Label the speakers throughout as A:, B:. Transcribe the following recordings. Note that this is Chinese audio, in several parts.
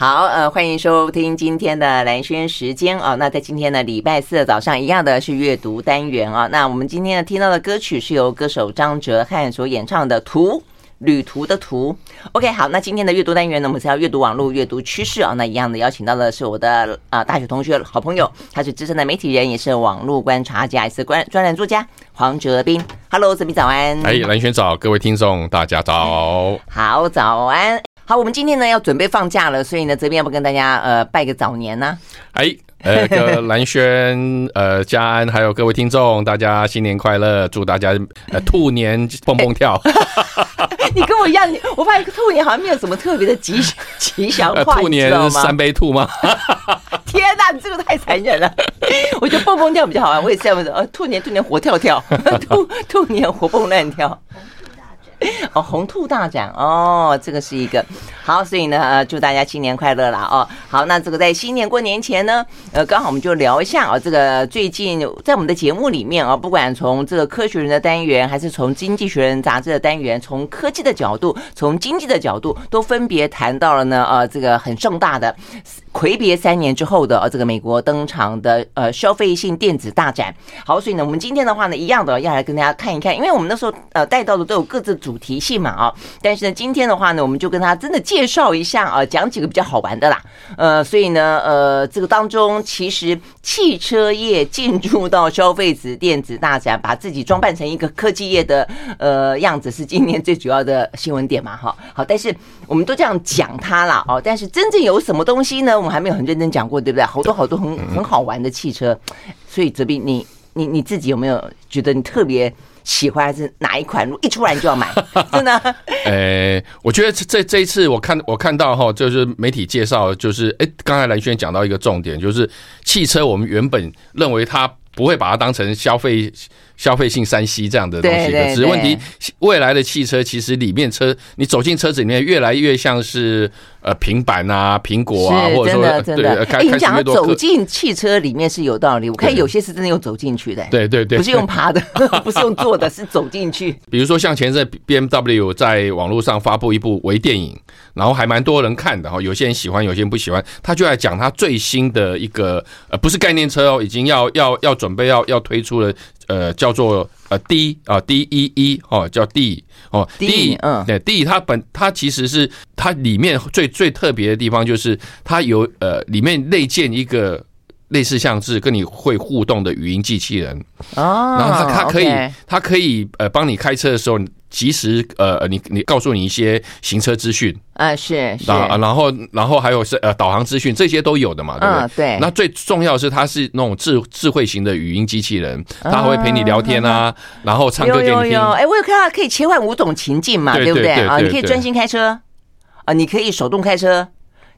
A: 好，呃，欢迎收听今天的蓝轩时间啊。那在今天的，礼拜四的早上，一样的是阅读单元啊。那我们今天呢听到的歌曲是由歌手张哲瀚所演唱的《图》，旅途的途。OK，好，那今天的阅读单元呢，我们是要阅读网络、阅读趋势啊。那一样的邀请到的是我的啊大学同学、好朋友，他是资深的媒体人，也是网络观察家，也是专专栏作家黄哲斌。Hello，哲斌早安。
B: 哎，蓝轩早，各位听众大家早。
A: 好，早安。好，我们今天呢要准备放假了，所以呢这边要不跟大家呃拜个早年呢？
B: 哎，呃，个兰萱呃家安，还有各位听众，大家新年快乐，祝大家呃兔年蹦蹦跳。
A: 你跟我一样，我发现兔年好像没有什么特别的吉吉祥话，
B: 兔年三杯兔吗？
A: 天哪，你这个太残忍了！我觉得蹦蹦跳比较好玩，我也是这样子，呃，兔年兔年活跳跳，兔兔年活蹦乱跳。哦，红兔大展哦，这个是一个好，所以呢，呃，祝大家新年快乐啦哦。好，那这个在新年过年前呢，呃，刚好我们就聊一下啊，这个最近在我们的节目里面啊，不管从这个科学人的单元，还是从经济学人杂志的单元，从科技的角度，从经济的角度，都分别谈到了呢，呃，这个很盛大的。魁别三年之后的呃，这个美国登场的呃消费性电子大展，好，所以呢，我们今天的话呢，一样的要来跟大家看一看，因为我们那时候呃带到的都有各自主题性嘛啊，但是呢，今天的话呢，我们就跟大家真的介绍一下啊，讲几个比较好玩的啦，呃，所以呢，呃，这个当中其实汽车业进入到消费子电子大展，把自己装扮成一个科技业的呃样子，是今年最主要的新闻点嘛，哈，好，但是我们都这样讲它啦哦，但是真正有什么东西呢？我们还没有很认真讲过，对不对？好多好多很很好玩的汽车，所以哲斌，你你你自己有没有觉得你特别喜欢，是哪一款？一出来你就要买，真的？
B: 呃，我觉得这这一次我看我看到哈，就是媒体介绍，就是哎，刚才蓝轩讲到一个重点，就是汽车，我们原本认为它不会把它当成消费。消费性三 C 这样的东西的，只是问题，未来的汽车其实里面车，你走进车子里面越来越像是呃平板啊、苹果啊，或者说对，开
A: 你讲走进汽车里面是有道理，我看有些是真的用走进去的，
B: 对对对，
A: 不是用爬的，不是用坐的，是走进去。
B: 比如说像前阵 BMW 在网络上发布一部微电影，然后还蛮多人看的哈，有些人喜欢，有些人不喜欢。他就在讲他最新的一个呃不是概念车哦，已经要要要准备要要推出了。呃，叫做呃 D 啊 D E E 哦，叫 D 哦 D 嗯，对 D 它本它其实是它里面最最特别的地方就是它有呃里面内建一个类似像是跟你会互动的语音机器人哦，然后它它可以它可以呃帮你开车的时候。及时呃，你你告诉你一些行车资讯
A: 啊，是是，
B: 然后然后还有是呃导航资讯，这些都有的嘛，对不对？对。那最重要的是，它是那种智智慧型的语音机器人，它会陪你聊天啊，然后唱歌给你听。
A: 哎，我有看到可以切换五种情境嘛，对不对啊？你可以专心开车啊，你可以手动开车，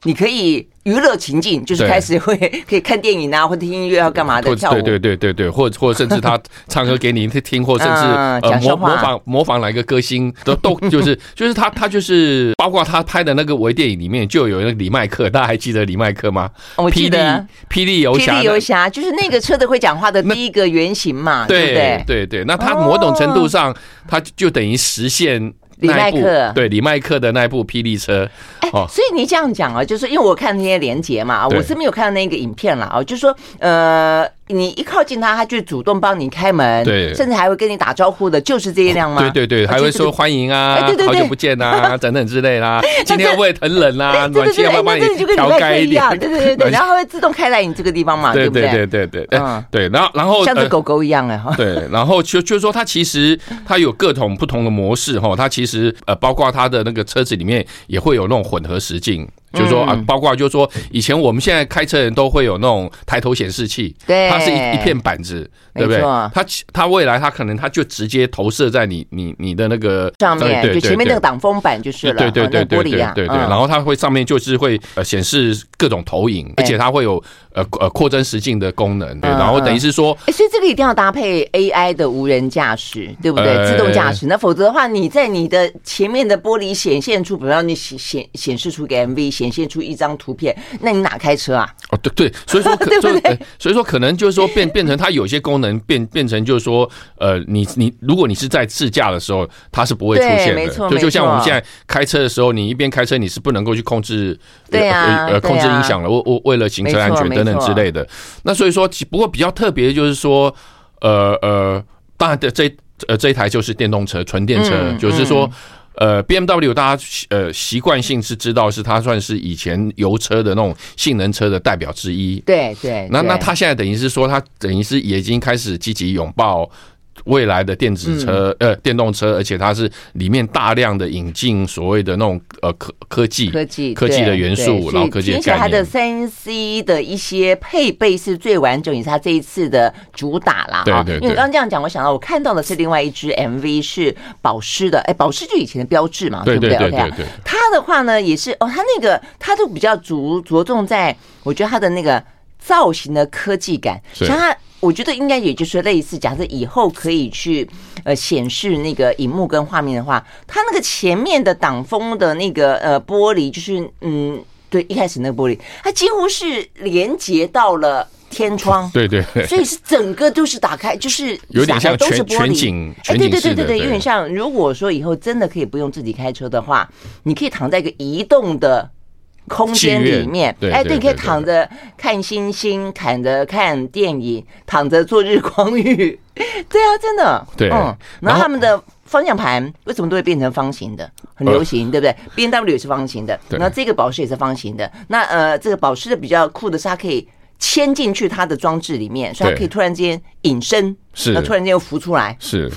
A: 你可以。娱乐情境就是开始会 可以看电影啊，或者听音乐要干嘛的跳舞，
B: 对对对对对，或者或者甚至他唱歌给你听，或甚至 呃模模仿模仿哪一个歌星都都就是 就是他他就是包括他拍的那个微电影里面就有那个李麦克，大家还记得李麦克吗？
A: 我记得
B: 霹雳游侠，
A: 霹雳游侠就是那个车子会讲话的第一个原型嘛，对不对？
B: 对对，那他某种程度上，他就等于实现。
A: 李麦克
B: 对李麦克的那部霹雳车，
A: 哎，所以你这样讲啊，就是因为我看那些连结嘛，我是没有看到那个影片了啊，就是说呃。你一靠近他，他就主动帮你开门，对，甚至还会跟你打招呼的，就是这一辆吗？
B: 对对对，还会说欢迎啊，对对对，好久不见啊，等等之类啦。今天会不会很冷啊？暖气要不要帮你调开一点？对对对，然后会自动开来你这个地方嘛，对不对？对对对对，嗯，对，然后然后
A: 像只狗狗一样哎哈。
B: 对，然后就就是说，它其实它有各种不同的模式哈，它其实呃，包括它的那个车子里面也会有那种混合实境。就是说啊，包括就是说，以前我们现在开车人都会有那种抬头显示器，对，它是一一片板子，对不对？它它未来它可能它就直接投射在你你你的那个
A: 上面，就前面那个挡风板就是了，
B: 对对对对对对对，然后它会上面就是会呃显示各种投影，而且它会有。呃呃，扩增实境的功能，对，然后等于是说，
A: 哎，所以这个一定要搭配 AI 的无人驾驶，对不对？自动驾驶，那否则的话，你在你的前面的玻璃显现出，比方你显显显示出个 MV，显现出一张图片，那你哪开车啊？
B: 哦，对对，所以说可
A: 对不对？
B: 所以说可能就是说变 变成它有些功能变变成就是说，呃，你你如果你是在自驾的时候，它是不会出现的。
A: 没错，
B: 就就像我们现在开车的时候，你一边开车你是不能够去控制，
A: 对啊，
B: 呃控制音响了，为为为了行车安全等等之类的。那所以说，不过比较特别的就是说，呃呃，当然的这呃这一台就是电动车，纯电车，嗯、就是说。嗯呃，BMW 大家呃习惯性是知道是它算是以前油车的那种性能车的代表之一。
A: 对对。
B: 那那它现在等于是说，它等于是也已经开始积极拥抱未来的电子车，呃，电动车，而且它是里面大量的引进所谓的那种呃科科技
A: 科技
B: 科技的元素，然后科技的概念。
A: 它的三 C 的一些配备是最完整，也是它这一次的主打啦。
B: 对对。
A: 因为刚刚这样讲，我想到我看到的是另外一支 MV 是保时的，哎，保时就以前的标志嘛，对不对？对对对。它的话呢，也是哦，它那个它就比较着着重在，我觉得它的那个造型的科技感，像它。我觉得应该也就是类似，假设以后可以去呃显示那个荧幕跟画面的话，它那个前面的挡风的那个呃玻璃，就是嗯，对，一开始那个玻璃，它几乎是连接到了天窗，
B: 对对，
A: 所以是整个都是打开，就是
B: 有点像
A: 都是玻璃，
B: 景，
A: 哎，对对对对对，有点像。如果说以后真的可以不用自己开车的话，你可以躺在一个移动的。空间里面，哎，对，可以躺着看星星，躺着看电影，躺着做日光浴，对啊，真的，
B: 对，嗯，
A: 然后他们的方向盘为什么都会变成方形的？很流行，对不对？B N W 也是方形的，那这个保时也是方形的。那呃，这个保时的比较酷的是，它可以嵌进去它的装置里面，所以它可以突然间隐身。
B: 是，
A: 突然间又浮出来。
B: 是，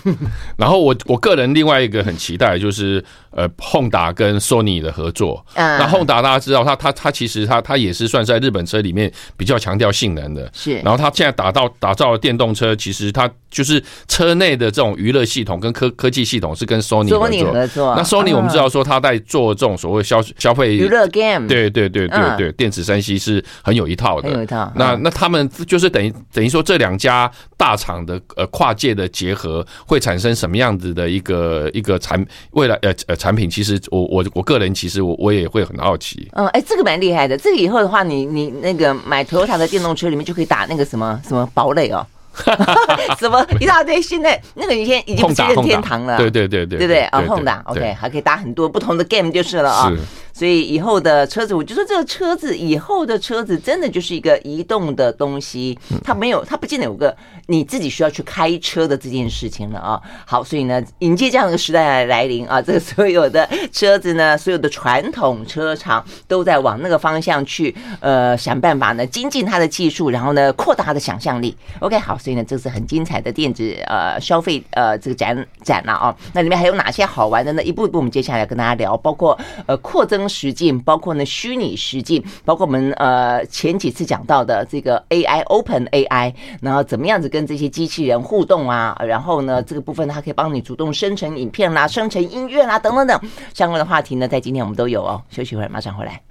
B: 然后我 我个人另外一个很期待就是呃，Honda 跟 Sony 的合作。嗯，那 Honda 大家知道，他他他其实他他也是算在日本车里面比较强调性能的。
A: 是，
B: 然后他现在打造打造的电动车，其实他就是车内的这种娱乐系统跟科科技系统是跟 Sony 合作。
A: 合作。
B: 那 Sony 我们知道说他在做这种所谓消消费
A: 娱乐 game。
B: 对对对对对，电子三 C 是很有一套的。
A: 很有一套。
B: 那那他们就是等于等于说这两家大厂的呃跨界的。结合会产生什么样子的一个一个产未来呃呃产品？其实我我我个人其实我我也会很好奇。
A: 嗯，哎，这个蛮厉害的。这个以后的话，你你那个买 Toyota 的电动车里面就可以打那个什么什么堡垒哦，什么一大堆。现在那个已经已经不是任天堂了，
B: 对对对对
A: 对对啊，Honda OK 还可以打很多不同的 game 就是了啊。所以以后的车子，我就说这个车子以后的车子真的就是一个移动的东西，它没有，它不见得有个你自己需要去开车的这件事情了啊。好，所以呢，迎接这样的一个时代来临啊，这个所有的车子呢，所有的传统车厂都在往那个方向去，呃，想办法呢精进它的技术，然后呢扩大它的想象力。OK，好，所以呢，这是很精彩的电子呃消费呃这个展展了啊。那里面还有哪些好玩的呢？一步一步我们接下来跟大家聊，包括呃扩增。实境包括呢虚拟实境，包括我们呃前几次讲到的这个 AI Open AI，然后怎么样子跟这些机器人互动啊？然后呢这个部分它可以帮你主动生成影片啦、生成音乐啦等等等相关的话题呢，在今天我们都有哦。休息会儿，马上回来。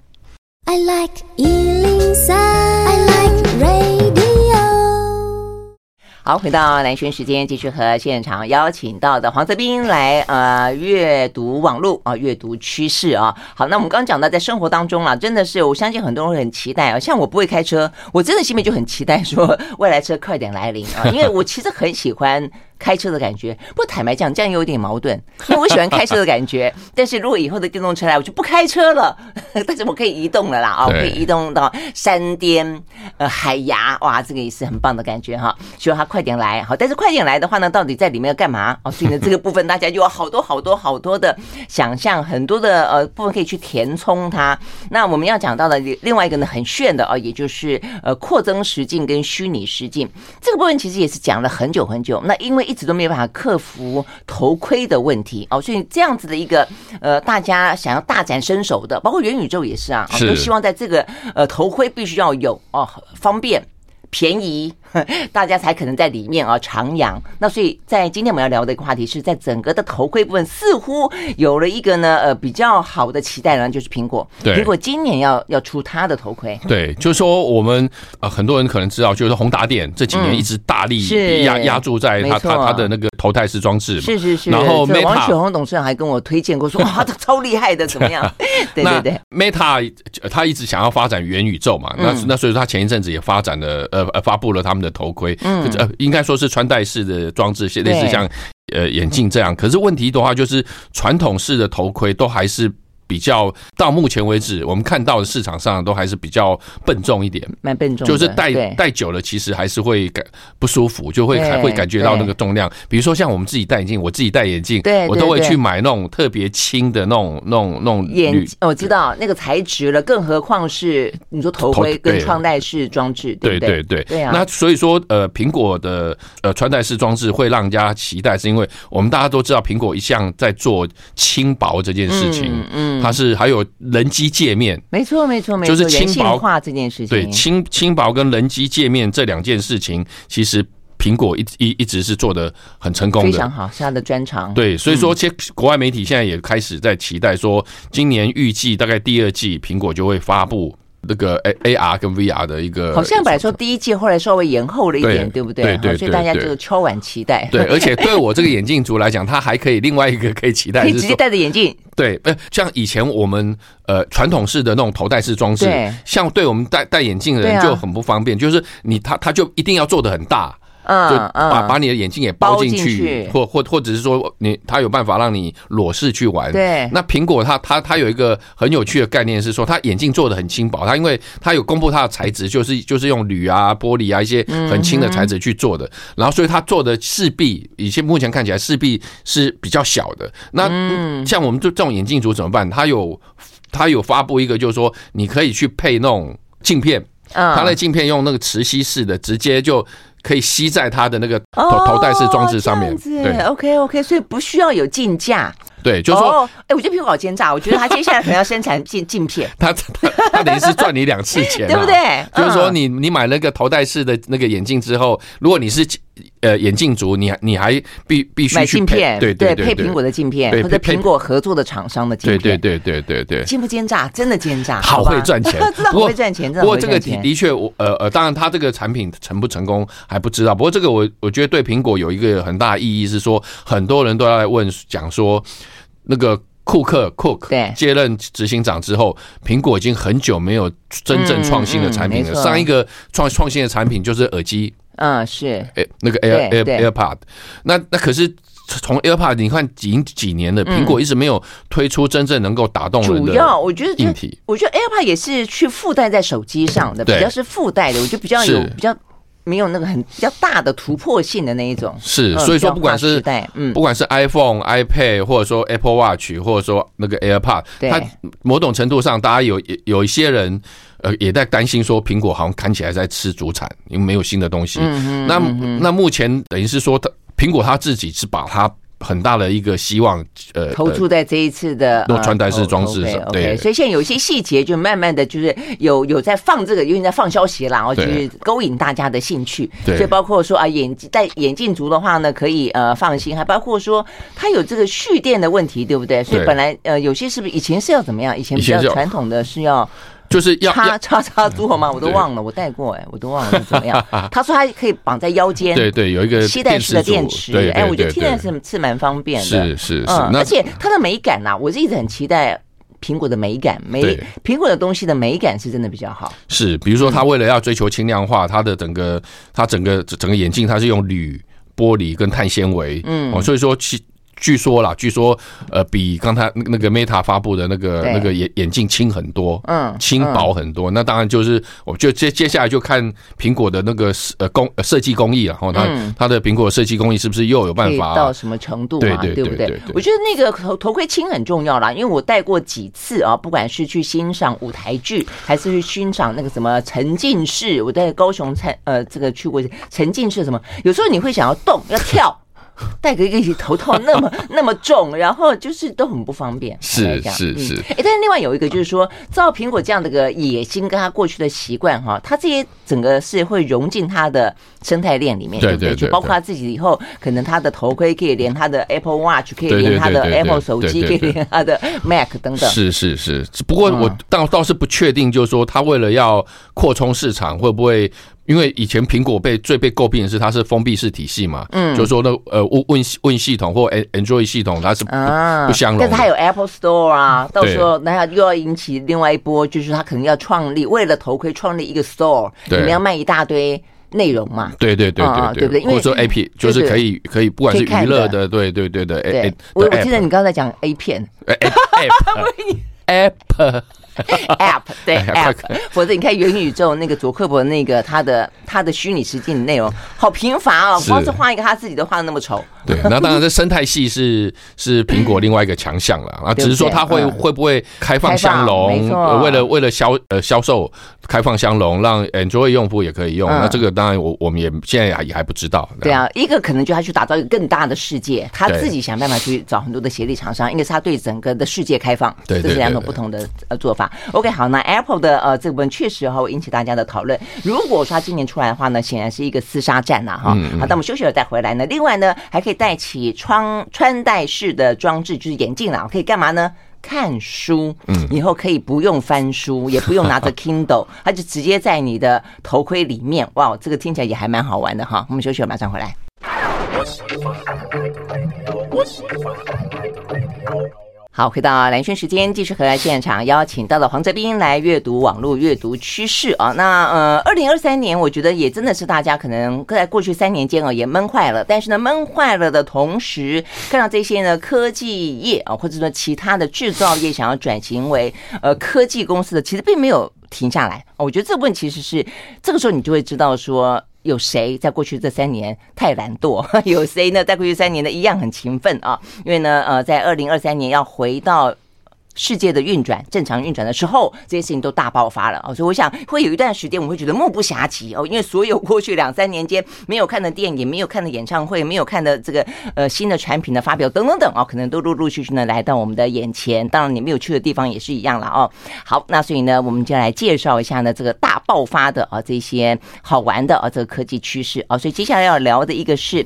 A: I like 103, I like radio 好，回到南轩时间，继续和现场邀请到的黄泽斌来呃阅读网络啊，阅读趋势啊。好，那我们刚刚讲到在生活当中啊，真的是我相信很多人很期待啊。像我不会开车，我真的心里就很期待说 未来车快点来临啊，因为我其实很喜欢。开车的感觉，不坦白讲，这样有点矛盾，因为我喜欢开车的感觉，但是如果以后的电动车来，我就不开车了，但是我可以移动了啦啊，我可以移动到山巅、呃海崖，哇，这个也是很棒的感觉哈，希望它快点来，好，但是快点来的话呢，到底在里面要干嘛？哦，所以呢，这个部分大家就有好多好多好多的想象，很多的呃部分可以去填充它。那我们要讲到的另外一个呢，很炫的哦，也就是呃扩增实境跟虚拟实境。这个部分，其实也是讲了很久很久。那因为一直都没有办法克服头盔的问题哦，所以这样子的一个呃，大家想要大展身手的，包括元宇宙也是啊，都希望在这个呃头盔必须要有哦，方便、便宜。大家才可能在里面啊徜徉。那所以在今天我们要聊的一个话题是在整个的头盔部分，似乎有了一个呢呃比较好的期待呢，就是苹果。
B: 对，
A: 苹果今年要要出它的头盔。
B: 对，就是说我们呃很多人可能知道，就是宏达电这几年一直大力压压注在它它它的那个头戴式装置嘛。
A: 是是是。
B: 然后
A: 王雪红董事长还跟我推荐过说，哇，他超厉害的，怎么样？对对对。
B: Meta 他一直想要发展元宇宙嘛，那那所以说他前一阵子也发展了呃呃发布了他们的头盔，嗯，呃应该说是穿戴式的装置，类似像呃眼镜这样。可是问题的话就是传统式的头盔都还是。比较到目前为止，我们看到的市场上都还是比较笨重一点，
A: 蛮笨重，
B: 就是戴戴久了，其实还是会感不舒服，就会还会感觉到那个重量。比如说像我们自己戴眼镜，我自己戴眼镜，我都会去买那种特别轻的那种、那种、那种
A: 眼。我知道那个材质了，更何况是你说头盔跟穿戴式装置，对对
B: 对对。那所以说，呃，苹果的呃穿戴式装置会让人家期待，是因为我们大家都知道，苹果一向在做轻薄这件事情，嗯。它是还有人机界面，
A: 没错没错没错，就是轻薄化这件事情。
B: 对，轻轻薄跟人机界面这两件事情，其实苹果一一一直是做的很成功的，
A: 非常好，是它的专长。
B: 对，所以说，其实国外媒体现在也开始在期待说，今年预计大概第二季苹果就会发布。那个 A A R 跟 V R 的一个，
A: 好像本来说第一季，后来稍微延后了一点，对不对？
B: 对对，
A: 所以大家就敲碗期待。
B: 对，而且对我这个眼镜族来讲，它还可以另外一个可以期待，
A: 可以直接戴着眼镜。
B: 对，不，像以前我们呃传统式的那种头戴式装置，像对我们戴戴眼镜的人就很不方便，就是你他他就一定要做的很大。嗯，就把把你的眼镜也包进去，或或或者是说你他有办法让你裸视去玩。
A: 对，
B: 那苹果它它它有一个很有趣的概念是说，它眼镜做的很轻薄，它因为它有公布它的材质，就是就是用铝啊、玻璃啊一些很轻的材质去做的，然后所以它做的势必，以前目前看起来势必是比较小的。那像我们这这种眼镜族怎么办？它有它有发布一个，就是说你可以去配那种镜片，它的镜片用那个磁吸式的，直接就。可以吸在它的那个头头戴式装置上面，
A: 对，OK OK，所以不需要有镜架。
B: 对，就是说，
A: 哎，我觉得苹果好奸诈，我觉得他接下来可能要生产镜 镜片，
B: 他他他等于是赚你两次钱，
A: 对不对？
B: 就是说，你你买那个头戴式的那个眼镜之后，如果你是呃眼镜族，你你还必必须
A: 买镜片，
B: 对对
A: 配苹果的镜片，或者苹果合作的厂商的镜片，
B: 对对对对对对，
A: 奸不奸诈？真的奸诈，
B: 好 会赚钱，
A: 真的会赚钱。
B: 不过这个的确，我呃呃，当然他这个产品成不成功还不知道。不过这个我我觉得对苹果有一个很大的意义是说，很多人都要来问讲说那个。库克 Cook 接任执行长之后，苹果已经很久没有真正创新的产品了。上一个创创新的产品就是耳机，
A: 嗯，是，
B: 哎，那个 Air Air AirPod。那那可是从 AirPod，你看几几年的，苹果一直没有推出真正能够打动人的。
A: 主要我觉得硬体，我觉得 AirPod 也是去附带在手机上的，比较是附带的，我觉得比较有比较。没有那个很比较大的突破性的那一种，
B: 是，所以说不管是嗯，不管是 iPhone、iPad，或者说 Apple Watch，或者说那个 AirPod，它某种程度上，大家有有一些人呃也在担心说，苹果好像看起来在吃主产，因为没有新的东西。那那目前等于是说，它苹果它自己是把它。很大的一个希望，呃，
A: 投注在这一次的
B: 穿戴式装置上，对，
A: 所以现在有一些细节就慢慢的就是有有在放这个，有点在放消息啦，然后就是勾引大家的兴趣，所以包括说啊，眼戴眼镜族的话呢，可以呃放心，还包括说它有这个蓄电的问题，对不对？所以本来呃有些是不是以前是要怎么样？以前比较传统的是要。
B: 就是要
A: 插插插座吗？我都忘了，我戴过哎，我都忘了是怎么样。他说他可以绑在腰间，
B: 对对，有一个
A: 吸带式的电池，哎，我觉得听起来是是蛮方便的，
B: 是是是。
A: 而且它的美感呐，我是一直很期待苹果的美感，美苹果的东西的美感是真的比较好。
B: 是，比如说它为了要追求轻量化，它的整个它整个整个眼镜，它是用铝、玻璃跟碳纤维，嗯，所以说其。据说啦，据说呃，比刚才那个 Meta 发布的那个那个眼眼镜轻很多，嗯，轻薄很多。那当然就是，我就接接下来就看苹果的那个呃工设计工艺了。然后它它的苹果设计工艺是不是又有办法
A: 到什么程度嘛？对不对？我觉得那个头头盔轻很重要啦，因为我戴过几次啊，不管是去欣赏舞台剧，还是去欣赏那个什么沉浸式，我在高雄参呃这个去过沉浸式什么，有时候你会想要动要跳。戴个一个头套那么 那么重，然后就是都很不方便。
B: 是是是。
A: 哎，但是另外有一个就是说，照苹果这样的个野心跟他过去的习惯哈，他这些整个是会融进他的生态链里面，对不对？就包括他自己以后可能他的头盔可以连他的 Apple Watch，可以连他的 Apple 手机，可以连他的 Mac 等等。
B: 是是是。不过我倒倒是不确定，就是说他为了要扩充市场，会不会？因为以前苹果被最被诟病的是它是封闭式体系嘛，嗯，就是说那呃 Win Win 系统或 Android 系统它是不不相容，
A: 但是它有 Apple Store 啊，到时候那又要引起另外一波，就是它可能要创立为了头盔创立一个 Store，里面要卖一大堆内容嘛，
B: 对对对对对，对。不对？或者说 A P 就是可以可以不管是娱乐的，对对对的，
A: 对，我我记得你刚才讲 A 片
B: ，App。
A: App 对 App，否则你看元宇宙那个卓克伯那个他的他的虚拟世界的内容好贫乏哦，光是画一个他自己都画的那么丑。
B: 对，那当然这生态系是是苹果另外一个强项了啊，只是说他会会不会开放相容，为了为了销呃销售开放相容，让 Android 用户也可以用。那这个当然我我们也现在也还不知道。
A: 对啊，一个可能就他去打造一个更大的世界，他自己想办法去找很多的协力厂商，因为是他对整个的世界开放，这是两种不同的呃做法。OK，好，那 Apple 的呃这部分确实哈会引起大家的讨论。如果说它今年出来的话呢，显然是一个厮杀战呐哈。好，那我们休息了再回来呢。另外呢，还可以带起穿穿戴式的装置，就是眼镜啦，可以干嘛呢？看书。嗯，以后可以不用翻书，也不用拿着 Kindle，它就直接在你的头盔里面。哇，这个听起来也还蛮好玩的哈。我们休息了，马上回来。好，回到蓝轩时间，继续和现场邀请到了黄泽斌来阅读网络阅读趋势啊。那呃，二零二三年，我觉得也真的是大家可能在过去三年间啊，也闷坏了。但是呢，闷坏了的同时，看到这些呢科技业啊，或者说其他的制造业想要转型为呃科技公司的，其实并没有停下来。我觉得这部分其实是这个时候你就会知道说。有谁在过去这三年太懒惰？有谁呢？在过去三年呢，一样很勤奋啊？因为呢，呃，在二零二三年要回到。世界的运转正常运转的时候，这些事情都大爆发了哦，所以我想会有一段时间，我会觉得目不暇接哦，因为所有过去两三年间没有看的电影、没有看的演唱会、没有看的这个呃新的产品的发表等等等哦，可能都陆陆续续呢来到我们的眼前。当然，你没有去的地方也是一样了哦。好，那所以呢，我们就来介绍一下呢这个大爆发的啊这些好玩的啊这个科技趋势啊。所以接下来要聊的一个是，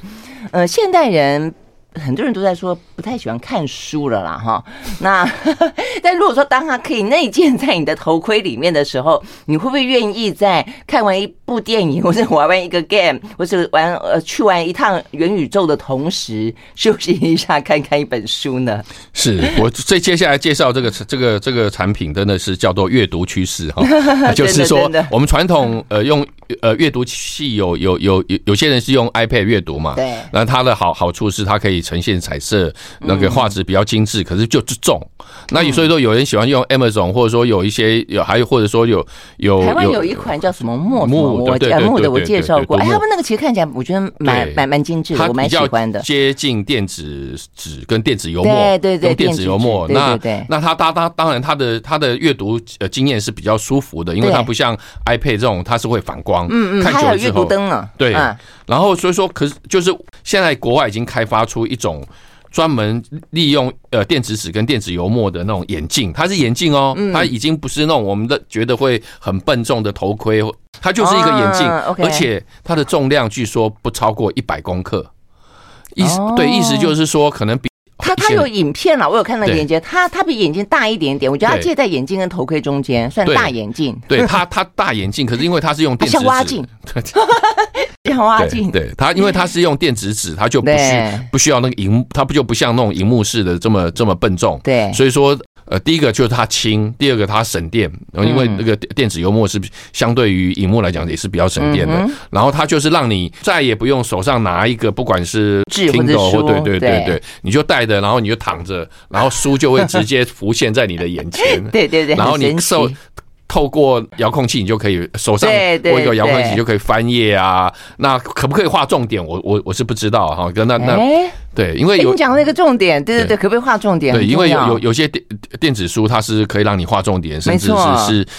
A: 呃，现代人。很多人都在说不太喜欢看书了啦，哈。那 但如果说当它可以内建在你的头盔里面的时候，你会不会愿意在看完一部电影，或者玩完一个 game，或者玩呃去玩一趟元宇宙的同时，休息一下，看看一本书呢？
B: 是我这接下来介绍这个这个这个产品，真的是叫做阅读趋势哈，就是说我们传统呃用。呃，阅读器有有有有有些人是用 iPad 阅读嘛？对。那它的好好处是它可以呈现彩色，那个画质比较精致，可是就是重。那所以说有人喜欢用 Amazon，或者说有一些有还有或者说有有
A: 台湾有一款叫什么墨墨我墨的我介绍过，哎，他们那个其实看起来我觉得蛮蛮蛮精致的，我蛮喜欢的。
B: 接近电子纸跟电子油墨，
A: 对对对，
B: 电子油墨。那那它当当当然它的它的阅读呃经验是比较舒服的，因为它不像 iPad 这种它是会反光。
A: 嗯嗯，看久了之后，阅读灯呢？
B: 对，然后所以说，可是就是现在国外已经开发出一种专门利用呃电子纸跟电子油墨的那种眼镜，它是眼镜哦，它已经不是那种我们的觉得会很笨重的头盔，它就是一个眼镜，而且它的重量据说不超过一百公克，意思对，意思就是说可能比。
A: 它它有影片了，我有看到眼镜，它它比眼镜大一点点，我觉得它介在眼镜跟头盔中间，算大眼镜。
B: 对它它大眼镜，可是因为它是用电子纸，
A: 像蛙镜，像蛙镜。
B: 对它，因为它是用电子纸，它就不需 不需要那个荧，它不就不像那种荧幕式的这么这么笨重。
A: 对，
B: 所以说。呃，第一个就是它轻，第二个它省电，因为那个电子油墨是相对于荧幕来讲也是比较省电的。嗯、然后它就是让你再也不用手上拿一个，不管是 Kindle 或对对对对，你就带着，然后你就躺着，然后书就会直接浮现在你的眼前。
A: 对对对，
B: 然后你受透过遥控器，你就可以手上握一个遥控器就可以翻页啊。那可不可以画重点？我我我是不知道哈。跟那那。对，因为有
A: 你讲那个重点，对对对，可不可以画重点？
B: 对，因为有有有些电电子书，它是可以让你画重点，甚至是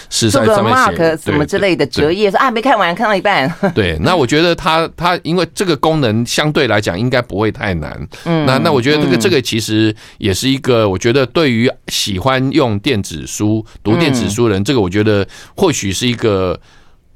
B: 是是在上面写
A: 什么之类的折页，说啊没看完，看到一半。
B: 对，那我觉得它它因为这个功能相对来讲应该不会太难。嗯，那那我觉得这个这个其实也是一个，我觉得对于喜欢用电子书、读电子书的人，这个我觉得或许是一个。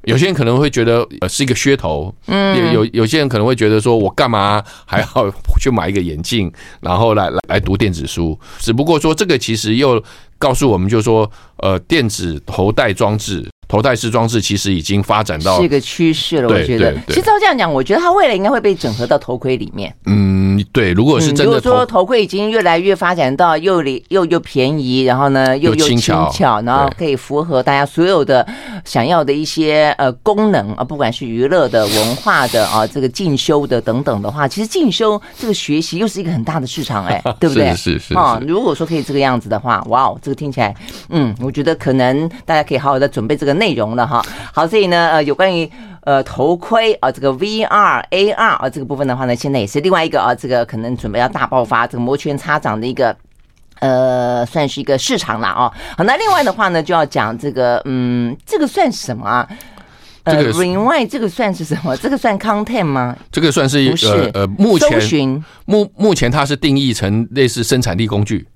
B: 有些人可能会觉得呃是一个噱头，嗯，有有些人可能会觉得说，我干嘛还要去买一个眼镜，然后来来来读电子书？只不过说这个其实又告诉我们，就是说，呃，电子头戴装置。头戴式装置其实已经发展到
A: 是一个趋势了，我觉得。其实照这样讲，我觉得它未来应该会被整合到头盔里面。
B: 嗯，对。如果是真的，如果
A: 说头盔已经越来越发展到又里又又便宜，然后呢又又轻巧，然后可以符合大家所有的想要的一些呃功能啊，不管是娱乐的、文化的啊，这个进修的等等的话，其实进修这个学习又是一个很大的市场，哎，对不对？
B: 是是是。
A: 啊，如果说可以这个样子的话，哇哦，这个听起来，嗯，我觉得可能大家可以好好的准备这个。内容了哈，好，所以呢，呃，有关于呃头盔啊，这个 VR、AR 啊这个部分的话呢，现在也是另外一个啊，这个可能准备要大爆发，这个摩拳擦掌的一个呃，算是一个市场了啊。好，那另外的话呢，就要讲这个，嗯，这个算什么啊？呃，Rewind 这个算是什么？这个算 content 吗？
B: 这个算是一个呃，目前目目前它是定义成类似生产力工具。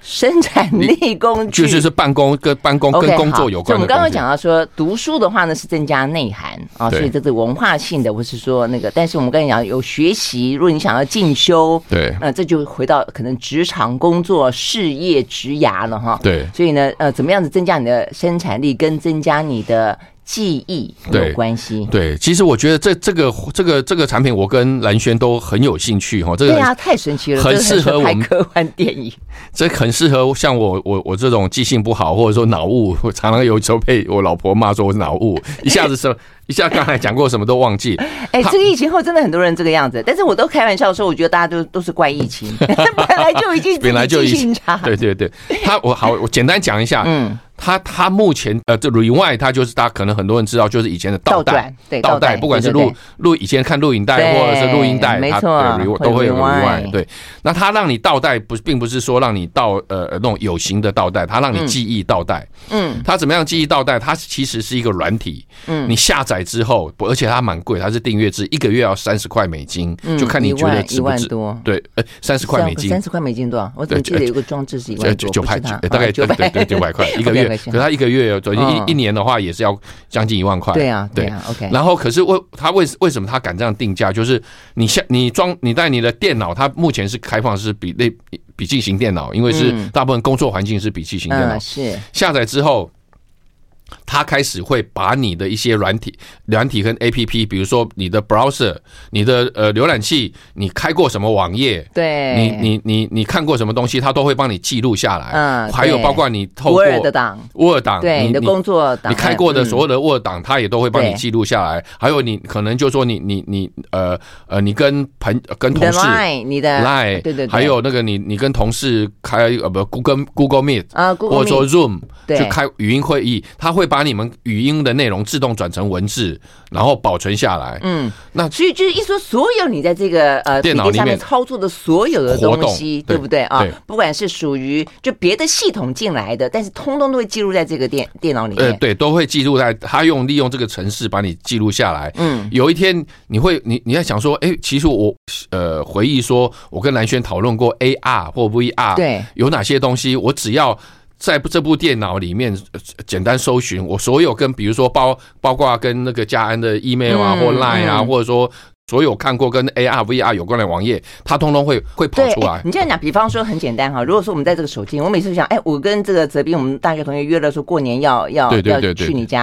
A: 生产力工具
B: 就是是办公跟办公跟工作有关我们
A: 刚刚讲到说，读书的话呢是增加内涵啊，所以这是文化性的，或是说那个。但是我们刚才讲有学习，如果你想要进修，
B: 对，
A: 那这就回到可能职场工作、事业、职涯了哈。
B: 对，
A: 所以呢，呃，怎么样子增加你的生产力，跟增加你的。记忆有关系，
B: 对，其实我觉得这这个这个这个产品，我跟蓝轩都很有兴趣哈。这个
A: 对啊，太神奇了，
B: 很适合我们
A: 科幻电影。
B: 这很适合像我我我这种记性不好，或者说脑雾，我常常有时候被我老婆骂说我是脑雾，一下子是一下刚才讲过什么都忘记。
A: 哎，这个疫情后真的很多人这个样子，但是我都开玩笑说，我觉得大家都都是怪疫情，本来就已经
B: 本来就
A: 已经差。
B: 对对对，他我好，我简单讲一下，嗯。他他目前呃，这 Rewind 它就是大家可能很多人知道，就是以前的倒带，
A: 对
B: 倒带，不管是录录以前看录影带或者是录音带，
A: 没错，
B: 都会有 Rewind。对，那它让你倒带不并不是说让你倒呃那种有形的倒带，它让你记忆倒带。嗯，它怎么样记忆倒带？它其实是一个软体。嗯，你下载之后，而且它蛮贵，它是订阅制，一个月要三十块美金，就看你觉得值不值。对，呃，三十块美金，
A: 三十块美金多少？我怎么记得有个装置是一万多？
B: 九百，大概对对对九百块一个 月。可他一个月，走一一年的话，也是要将近一万块。对啊，对啊，OK。然后，可是为他为为什么他敢这样定价？就是你下你装你带你的电脑，它目前是开放是笔类笔记型电脑，因为是大部分工作环境是笔记型电脑。是下载之后。它开始会把你的一些软体、软体跟 APP，比如说你的 browser、你的呃浏览器，你开过什么网页，
A: 对，
B: 你你你你看过什么东西，它都会帮你记录下来。嗯，还有包括你透过
A: Word 档
B: ，Word 档，
A: 对，你的工作档，
B: 你开过的所有的 Word 档，它也都会帮你记录下来。还有你可能就说你你你呃呃，你跟朋跟同事
A: ，Line，你的
B: Line，对对，还有那个你你跟同事开呃不 Google Google Meet 啊，或者说 Zoom，就开语音会议，它会。会把你们语音的内容自动转成文字，然后保存下来。嗯，那
A: 所以就是一说，所有你在这个呃电脑里面操作的所有的东西，对不对啊？不管是属于就别的系统进来的，但是通通都会记录在这个电电脑里面。呃，
B: 对，都会记录在。他用利用这个程式把你记录下来。嗯，有一天你会你你在想说，哎，其实我呃回忆说，我跟蓝轩讨论过 AR 或 VR，对，有哪些东西，我只要。在这部电脑里面简单搜寻，我所有跟比如说包包括跟那个家安的 email 啊或 line 啊，或者说所有看过跟 AR VR 有关的网页，它通通会会跑出来。
A: 你这样讲，比方说很简单哈，如果说我们在这个手机，我每次想，哎，我跟这个泽斌，我们大学同学约了说过年要要要去你家，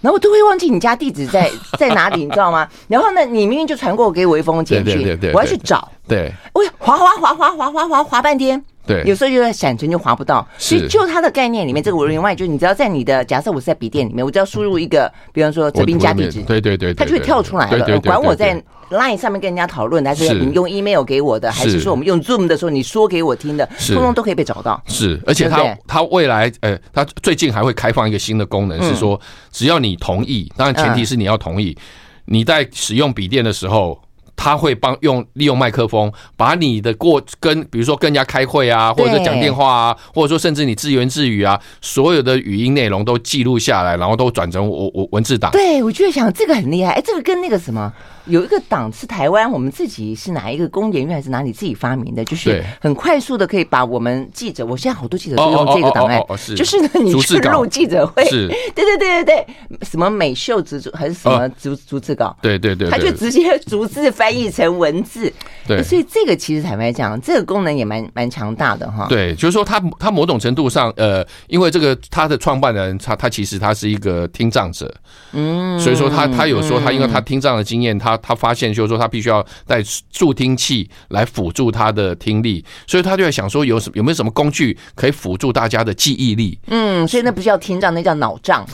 A: 然后我都会忘记你家地址在在哪里，你知道吗？然后呢，你明明就传过给我一封简讯，我要去找，
B: 对，
A: 我滑滑滑滑滑滑滑滑半天。
B: 对，
A: 有时候就在闪存就滑不到，所以就它的概念里面，这个五零外就是你只要在你的假设我是在笔电里面，我只要输入一个，比方说这边加地址，
B: 对对对，
A: 它就会跳出来了。管我在 Line 上面跟人家讨论，还是你用 email 给我的，还是说我们用 Zoom 的时候你说给我听的，通通都可以被找到。
B: 是，而且它它未来呃，它最近还会开放一个新的功能，是说只要你同意，当然前提是你要同意，你在使用笔电的时候。他会帮用利用麦克风把你的过跟比如说跟人家开会啊，或者讲电话啊，或者说甚至你自言自语啊，所有的语音内容都记录下来，然后都转成我我文字档。
A: 对，我就想这个很厉害，哎，这个跟那个什么。有一个档次台湾，我们自己是哪一个工研院还是哪里自己发明的？就是很快速的可以把我们记者，我现在好多记者都用这个档案，就是你去录记者会，对对对对对，什么美秀逐还是什么逐逐字稿，
B: 对对对，
A: 他就直接逐字翻译成文字，
B: 对，
A: 所以这个其实坦白讲，这个功能也蛮蛮强大的哈。
B: 对，就是说他他某种程度上，呃，因为这个他的创办人他他其实他是一个听障者，嗯，所以说他他有说他因为他听障的经验，他他发现就是说他必须要带助听器来辅助他的听力，所以他就在想说有什有没有什么工具可以辅助大家的记忆力？
A: 嗯，所以那不叫听障，那叫脑障。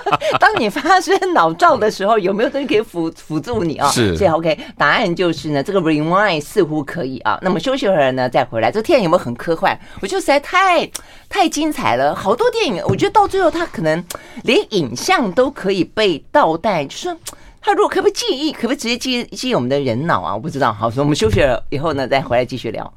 A: 当你发生脑障的时候，有没有东西可以辅辅助你啊？
B: 是，
A: 所以 OK，答案就是呢，这个 Rewind 似乎可以啊。那么休息会儿呢，再回来。这个电影有没有很科幻？我觉得实在太太精彩了，好多电影，我觉得到最后它可能连影像都可以被倒带，就是他如果可不可以记忆，可不可以直接记记忆我们的人脑啊？我不知道。好，所以我们休息了以后呢，再回来继续聊。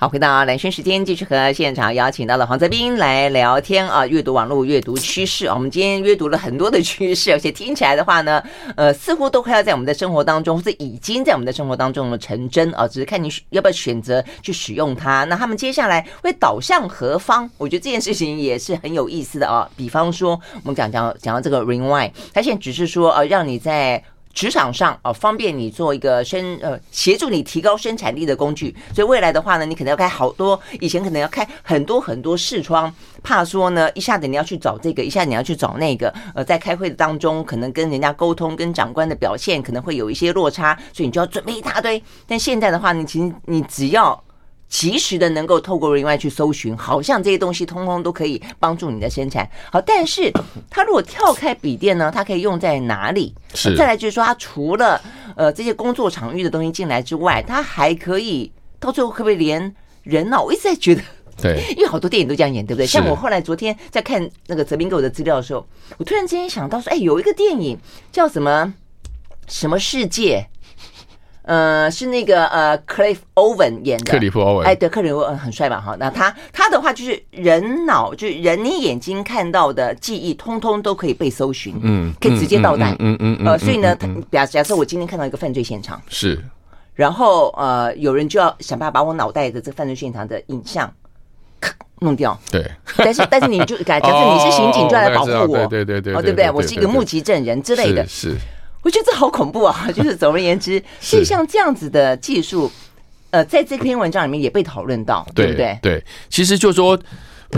A: 好，回到兰萱时间，继续和现场邀请到了黄泽斌来聊天啊，阅读网络阅读趋势啊。我们今天阅读了很多的趋势，而且听起来的话呢，呃，似乎都快要在我们的生活当中，或者已经在我们的生活当中成真啊。只是看你要不要选择去使用它。那他们接下来会导向何方？我觉得这件事情也是很有意思的啊。比方说，我们讲讲讲到这个 Rewind，它现在只是说呃，让你在。职场上啊，方便你做一个生呃，协助你提高生产力的工具。所以未来的话呢，你可能要开好多，以前可能要开很多很多视窗，怕说呢一下子你要去找这个，一下子你要去找那个。呃，在开会的当中，可能跟人家沟通，跟长官的表现可能会有一些落差，所以你就要准备一大堆。但现在的话，你其实你只要。及时的能够透过 Rewind 去搜寻，好像这些东西通通都可以帮助你的生产。好，但是 它如果跳开笔电呢？它可以用在哪里？是。再来就是说，它除了呃这些工作场域的东西进来之外，它还可以到最后可不可以连人脑？我一直在觉得，
B: 对，
A: 因为好多电影都这样演，对不对？像我后来昨天在看那个泽斌给我的资料的时候，我突然之间想到说，哎，有一个电影叫什么什么世界？呃，是那个呃，克里夫·欧文演的。
B: 克里夫·欧文，
A: 哎，对，克里夫·很帅吧？哈，那他他的话就是人脑，就是人你眼睛看到的记忆，通通都可以被搜寻，嗯，可以直接倒带，嗯嗯呃，所以呢，他假假设我今天看到一个犯罪现场，
B: 是，
A: 然后呃，有人就要想办法把我脑袋的这个犯罪现场的影像弄掉，
B: 对，
A: 但是但是你就假假设你是刑警，就要来保护我，
B: 对对对，
A: 哦，对不对？我是一个目击证人之类的，
B: 是。
A: 我觉得这好恐怖啊！就是总而言之，是像这样子的技术，呃，在这篇文章里面也被讨论到，对不对？
B: 对，其实就是说。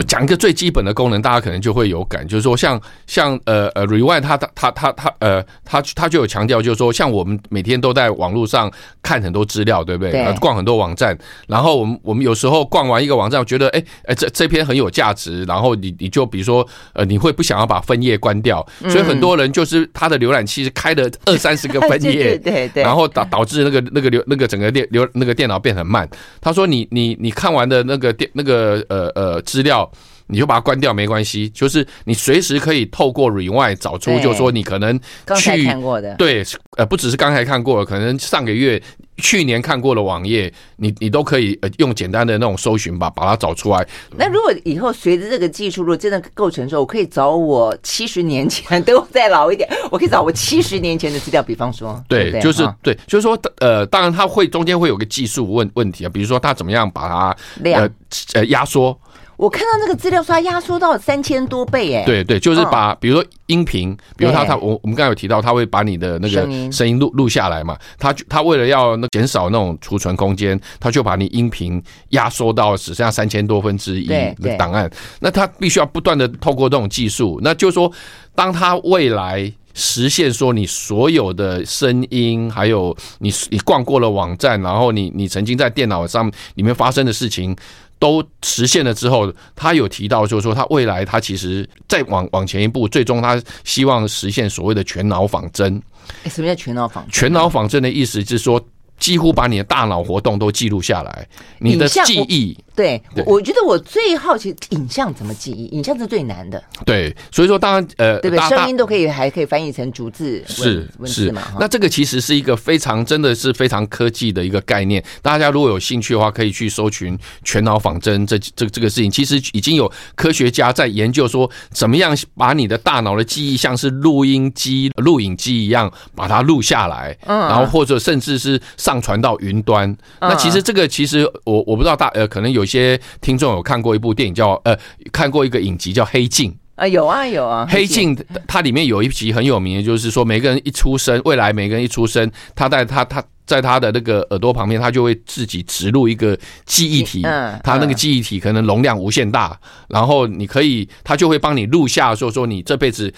B: 讲一个最基本的功能，大家可能就会有感，就是说像像呃呃，Rewind 它它它它呃，它它就有强调，就是说像我们每天都在网络上看很多资料，对不对？对。逛很多网站，然后我们我们有时候逛完一个网站，觉得哎哎这这篇很有价值，然后你你就比如说呃你会不想要把分页关掉，所以很多人就是他的浏览器是开了二三十个 分页，
A: 对对对，
B: 然后导导致那个那个流那个整个电流那个电脑变很慢。他说你你你看完的那个电那个呃呃资料。你就把它关掉没关系，就是你随时可以透过 Rewind 找出，就是说你可能去
A: 看过的，
B: 对，呃，不只是刚才看过的，可能上个月、去年看过的网页，你你都可以呃用简单的那种搜寻吧，把它找出来。
A: 那如果以后随着这个技术，如果真的构成说，我可以找我七十年前等我再老一点，我可以找我七十年前的资料，比方说，
B: 对，对就是对，就是说，呃，当然它会中间会有个技术问问题啊，比如说它怎么样把它呃呃压缩。
A: 我看到那个资料说，它压缩到三千多倍，哎，
B: 对对，就是把比如说音频，比如他他我我们刚才有提到，他会把你的那个声音。录录下来嘛，他他为了要那减少那种储存空间，他就把你音频压缩到只剩下三千多分之一的档案，那他必须要不断的透过这种技术，那就是说，当他未来实现说你所有的声音，还有你你逛过了网站，然后你你曾经在电脑上里面发生的事情。都实现了之后，他有提到，就是说他未来他其实再往往前一步，最终他希望实现所谓的全脑仿真。
A: 什么叫全脑仿真？
B: 全脑仿真的意思是说，几乎把你的大脑活动都记录下来，你的记忆。
A: 对，对我我觉得我最好奇影像怎么记忆，影像是最难的。
B: 对，所以说当然呃，
A: 对不对？声音都可以，还可以翻译成逐字
B: 是是
A: 嘛。
B: 那这个其实是一个非常真的是非常科技的一个概念。大家如果有兴趣的话，可以去搜寻全脑仿真这这这个事情。其实已经有科学家在研究说，怎么样把你的大脑的记忆像是录音机、录影机一样把它录下来，嗯，然后或者甚至是上传到云端。那其实这个其实我我不知道大呃可能有。些听众有看过一部电影叫呃，看过一个影集叫《黑镜》
A: 啊，有啊有啊，《
B: 黑镜》它里面有一集很有名的，就是说每个人一出生，未来每个人一出生，他在他他在他的那个耳朵旁边，他就会自己植入一个记忆体，嗯他那个记忆体可能容量无限大，然后你可以，他就会帮你录下说说你这辈子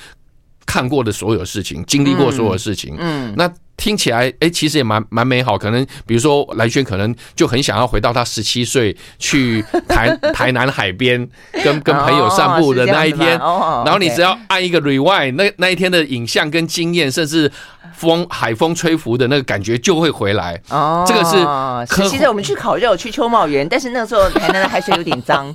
B: 看过的所有事情，经历过所有事情，嗯，那。听起来，哎，其实也蛮蛮美好。可能比如说蓝轩，可能就很想要回到他十七岁去 台台南海边，跟跟朋友散步的那一天。然后你只要按一个 rewind，那那一天的影像跟经验，甚至风海风吹拂的那个感觉就会回来。哦，这个是。
A: 其实我们去烤肉，去秋茂园，但是那个时候台南的海水有点脏。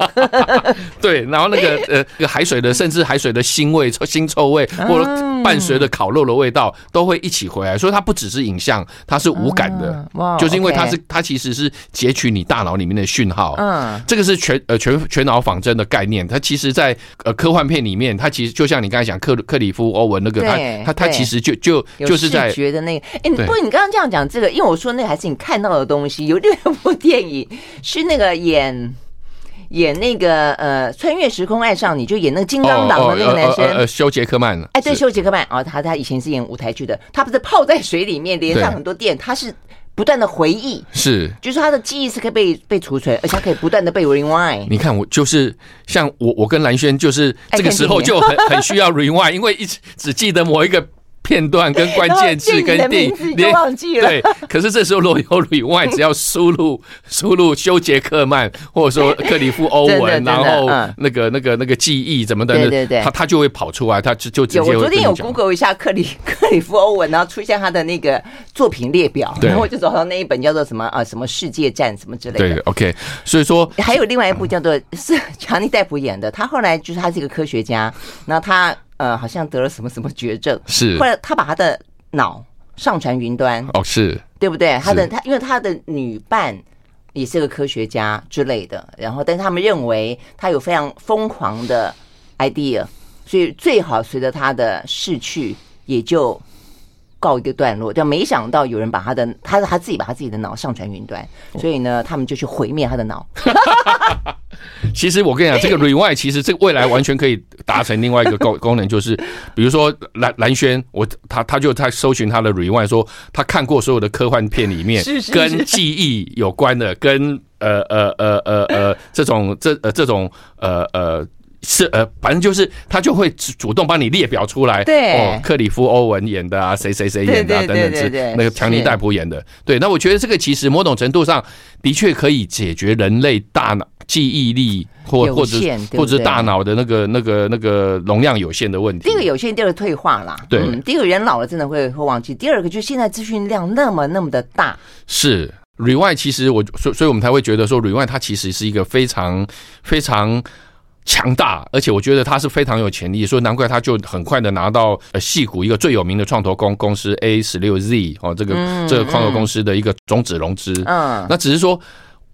B: 对，然后那个呃，个海水的，甚至海水的腥味、腥臭味，或者伴随着烤肉的味道，都会一起回来。所以它不。只是影像，它是无感的，就是因为它是它其实是截取你大脑里面的讯号。嗯，这个是全呃全全脑仿真的概念。它其实，在呃科幻片里面，它其实就像你刚才讲克克里夫欧文那个，他他他其实就就就是在
A: 觉得那个。哎，不过你刚刚这样讲这个，因为我说那个还是你看到的东西。有另一部电影是那个演。演那个呃，穿越时空爱上你，就演那个金刚狼的那个男生，
B: 呃，休杰克曼。
A: 哎，对，休杰克曼哦，他他以前是演舞台剧的，他不是泡在水里面，连上很多电，他是不断的回忆，
B: 是，
A: 就是他的记忆是可以被被储存，而且他可以不断的被 rewind。
B: 你看我就是像我，我跟蓝轩就是这个时候就很很需要 rewind，因为一直只记得某一个。片段跟关键字跟电影
A: 都忘记了，
B: 对。可是这时候如果有里外，只要输入输入修杰克曼或者说克里夫欧文，然后那个那个那个记忆怎么的，对对对，他他就会跑出来，他就就直接。
A: 我昨天有 Google 一下克里 克里夫欧文，然后出现他的那个作品列表，然后我就找到那一本叫做什么啊什么世界战什么之类的。
B: 对，OK。所以说
A: 还有另外一部叫做 是强尼戴普演的，他后来就是他是一个科学家，那他。呃，好像得了什么什么绝症，
B: 是。
A: 后来他把他的脑上传云端，
B: 哦，是
A: 对不对？他的他，因为他的女伴也是个科学家之类的，然后，但是他们认为他有非常疯狂的 idea，所以最好随着他的逝去也就告一个段落。但没想到有人把他的，他他自己把他自己的脑上传云端，所以呢，他们就去毁灭他的脑。
B: 其实我跟你讲，这个 rewind 其实这个未来完全可以达成另外一个功 功能，就是比如说蓝蓝轩，我他他就他搜寻他的 rewind，说他看过所有的科幻片里面跟记忆有关的，跟呃呃呃呃呃这种这呃这种呃呃。是呃，反正就是他就会主主动帮你列表出来，
A: 对
B: 哦，克里夫欧文演的啊，谁谁谁演的啊，等等之那个强尼戴普演的，对，那我觉得这个其实某种程度上的确可以解决人类大脑记忆力或或者或者大脑的那个那个那个容量有限的问题。
A: 第一个有限，第二个退化啦。
B: 对，
A: 第一个人老了真的会会忘记，第二个就是现在资讯量那么那么的大。
B: 是 rewind，其实我所所以我们才会觉得说 rewind 它其实是一个非常非常。强大，而且我觉得他是非常有潜力，所以难怪他就很快的拿到呃戏谷一个最有名的创投公公司 A 十六 Z 哦，这个这个创投公司的一个种子融资。嗯，那只是说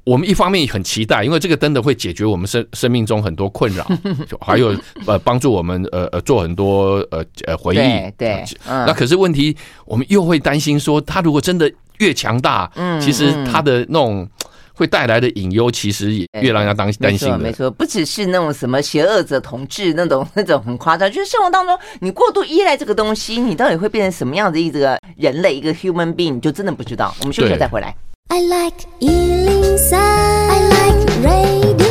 B: 我们一方面很期待，因为这个真的会解决我们生生命中很多困扰，还有呃帮助我们呃呃做很多呃呃回忆。
A: 对，
B: 那可是问题，我们又会担心说，他如果真的越强大，嗯，其实他的那种。会带来的隐忧，其实也越让人家担担心的。
A: 没错，不只是那种什么邪恶者统治那种那种很夸张，就是生活当中你过度依赖这个东西，你到底会变成什么样的一个人类，一个 human being，你就真的不知道。我们休息了再回来。
B: I like 103, I like radio.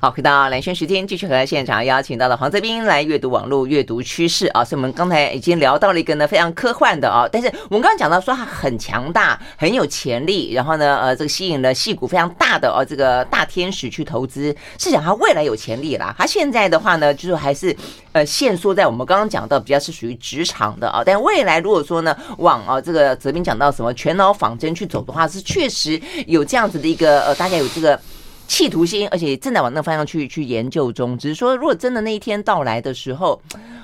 A: 好，回到蓝轩时间，继续和现场邀请到了黄泽斌来阅读网络阅读趋势啊。所以我们刚才已经聊到了一个呢非常科幻的啊，但是我们刚刚讲到说它很强大，很有潜力，然后呢呃这个吸引了矽谷非常大的哦这个大天使去投资，是讲它未来有潜力啦。它现在的话呢就是还是呃限缩在我们刚刚讲到比较是属于职场的啊，但未来如果说呢往啊这个泽斌讲到什么全脑仿真去走的话，是确实有这样子的一个呃大家有这个。企图心，而且正在往那个方向去去研究中。只是说，如果真的那一天到来的时候，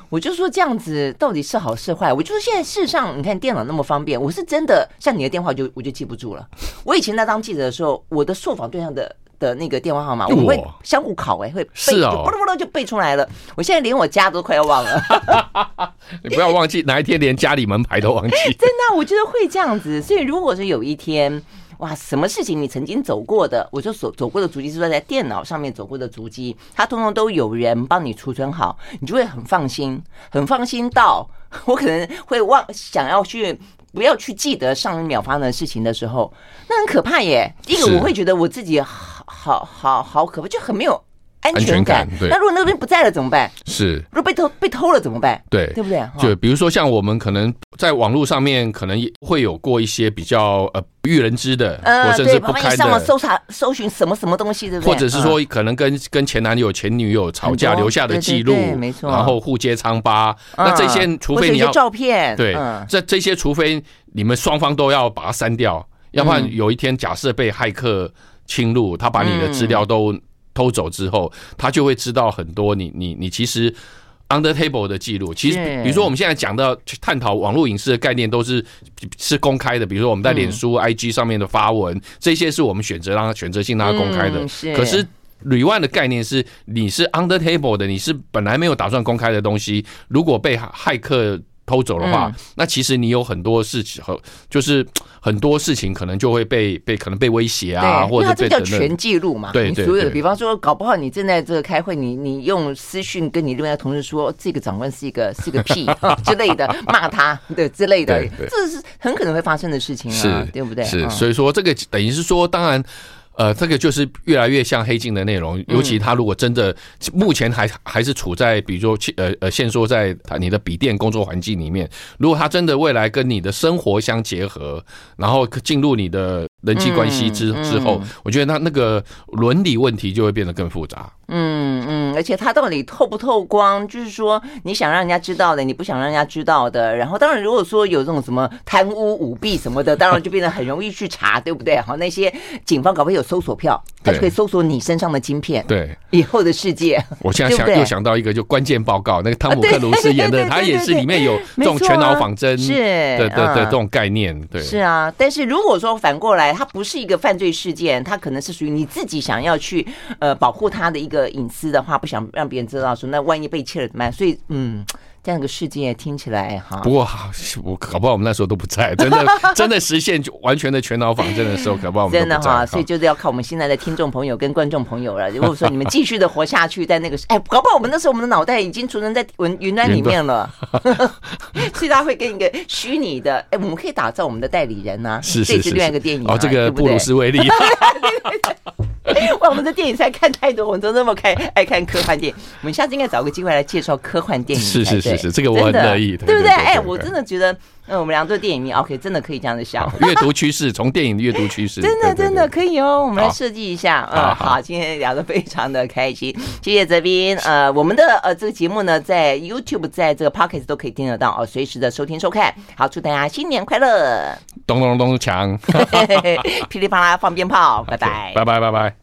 A: 我就说这样子到底是好是坏？我就说现在事实上，你看电脑那么方便，我是真的像你的电话就我就记不住了。我以前在当记者的时候，我的受访对象的的那个电话号码，我会相互考哎、欸，会背是哦，啵啵啵就背出来了。我现在连我家都快要忘了。
B: 你不要忘记哪一天连家里门牌都忘记。
A: 真的，我觉得会这样子。所以如果是有一天。哇，什么事情你曾经走过的，我就走走过的足迹是说在电脑上面走过的足迹，它通通都有人帮你储存好，你就会很放心，很放心到我可能会忘想要去不要去记得上一秒发生的事情的时候，那很可怕耶。第一个我会觉得我自己好好好好可怕，就很没有。安全感，对。那如果那边不在了怎么办？
B: 是。
A: 如果被偷被偷了怎么办？
B: 对，
A: 对不对？
B: 就比如说像我们可能在网络上面可能会有过一些比较呃不欲人知的，或者是不堪的。
A: 上网搜查搜寻什么什么东西，对不对？
B: 或者是说可能跟跟前男友前女友吵架留下的记录，
A: 没错。
B: 然后互揭疮疤，那这些除非你要
A: 照片，
B: 对，这这些除非你们双方都要把它删掉，要不然有一天假设被骇客侵入，他把你的资料都。偷走之后，他就会知道很多你你你其实 under table 的记录。其实，比如说我们现在讲到探讨网络隐私的概念，都是是公开的。比如说我们在脸书、IG 上面的发文，这些是我们选择让他选择性让他公开的。可是 rewind 的概念是，你是 under table 的，你是本来没有打算公开的东西，如果被骇客偷走的话，那其实你有很多事情和就是。很多事情可能就会被被可能被威胁啊，或者这
A: 叫全记录嘛。
B: 对对，
A: 所有的，比方说，搞不好你正在这个开会，你你用私讯跟你另外的同事说，这个长官是一个是个屁 之类的，骂他对之类的，这是很可能会发生的事情啊，对不对？
B: 是，所以说这个等于是说，当然。呃，这个就是越来越像黑镜的内容，尤其他如果真的目前还还是处在比如说呃呃限缩在你的笔电工作环境里面，如果他真的未来跟你的生活相结合，然后进入你的人际关系之之后，我觉得他那个伦理问题就会变得更复杂。
A: 嗯嗯，而且他到底透不透光？就是说，你想让人家知道的，你不想让人家知道的。然后，当然，如果说有这种什么贪污舞弊什么的，当然就变得很容易去查，对不对？好，那些警方搞不好有搜索票，他就可以搜索你身上的晶片。对，以后的世界，
B: 我现在想又想到一个，就关键报告，那个汤姆克鲁斯演的，他也是里面有这种全脑仿真是的的的这种概念。对，
A: 是啊。但是如果说反过来，它不是一个犯罪事件，它可能是属于你自己想要去呃保护他的一。个隐私的话，不想让别人知道，说那万一被窃了怎么办？所以，嗯，这样一个世界听起来哈。
B: 不过，我搞不好我们那时候都不在，真的 真的实现完全的全脑仿真的时候，搞不好我们
A: 真的哈。所以就是要靠我们现在的听众朋友跟观众朋友了。如果说你们继续的活下去，在那个哎，搞不好我们那时候我们的脑袋已经储存在云云端里面了，所以他会跟一个虚拟的哎，我们可以打造我们的代理人呢、啊。
B: 是是是，
A: 另外一个电影
B: 哦，这个布鲁斯威利。
A: 哇，我们的电影才看太多，我们都那么看爱看科幻电影。我们下次应该找个机会来介绍科幻电影。
B: 是是是是，这个我很乐意，
A: 对不对？哎，我真的觉得，嗯，我们俩做电影迷，OK，真的可以这样子想。
B: 阅读趋势，从电影的阅读趋势，
A: 真的真的可以哦。我们来设计一下，嗯，好，今天聊得非常的开心，谢谢泽斌。呃，我们的呃这个节目呢，在 YouTube，在这个 Podcast 都可以听得到哦，随时的收听收看。好，祝大家新年快乐！
B: 咚咚咚锵，
A: 噼里啪啦放鞭炮，拜拜，
B: 拜拜拜拜。